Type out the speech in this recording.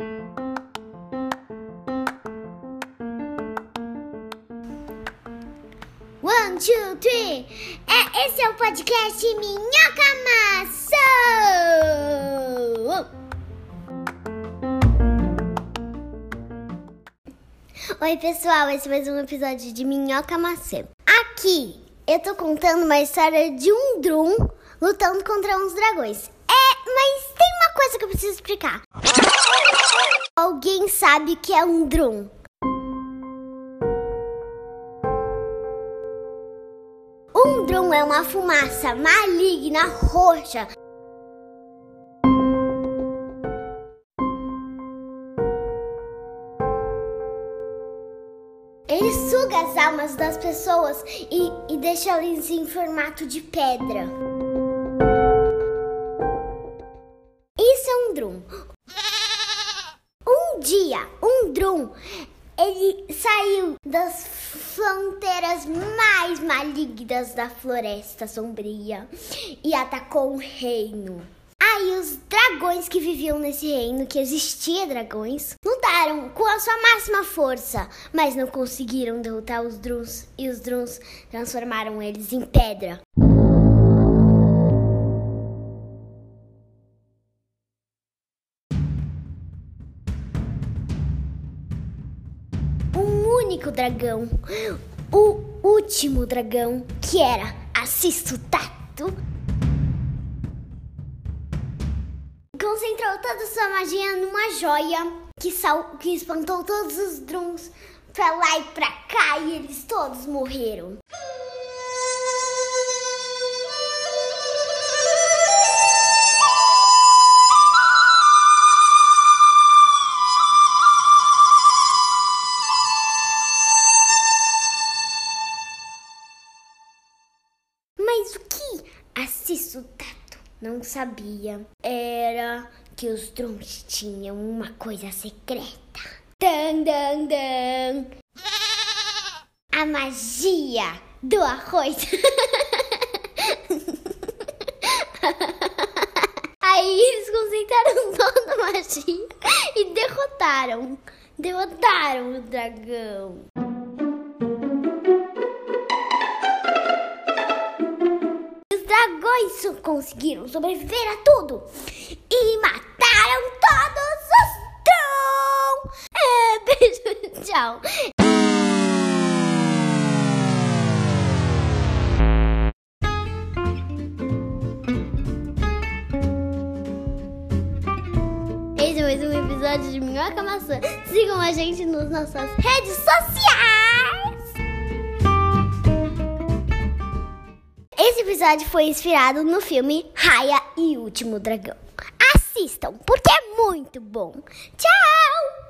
One, two, three. É, esse é o podcast Minhoca Maçã. Oi, pessoal. Esse é mais um episódio de Minhoca Maçã. Aqui eu tô contando uma história de um Drum lutando contra uns dragões. Mas tem uma coisa que eu preciso explicar. Alguém sabe que é um Drum? Um drum é uma fumaça maligna roxa. Ele suga as almas das pessoas e, e deixa elas em formato de pedra. Um drum, ele saiu das fronteiras mais malignas da floresta sombria e atacou um reino. Aí os dragões que viviam nesse reino, que existia dragões, lutaram com a sua máxima força, mas não conseguiram derrotar os Druns e os Druns transformaram eles em pedra. Único dragão, o último dragão, que era Assistutato, concentrou toda sua magia numa joia que, sal, que espantou todos os drums pra lá e pra cá e eles todos morreram. Que Assistutato não sabia era que os drums tinham uma coisa secreta. Dan, dan, dan. A magia do arroz. Aí eles concentraram toda a magia e derrotaram. Derrotaram o dragão. So- conseguiram sobreviver a tudo e mataram todos os dragões. É, beijo, tchau. Esse é mais um episódio de Minhoca Maçã. Sigam a gente nas nossas redes sociais. Episódio foi inspirado no filme Raya e Último Dragão. Assistam, porque é muito bom. Tchau!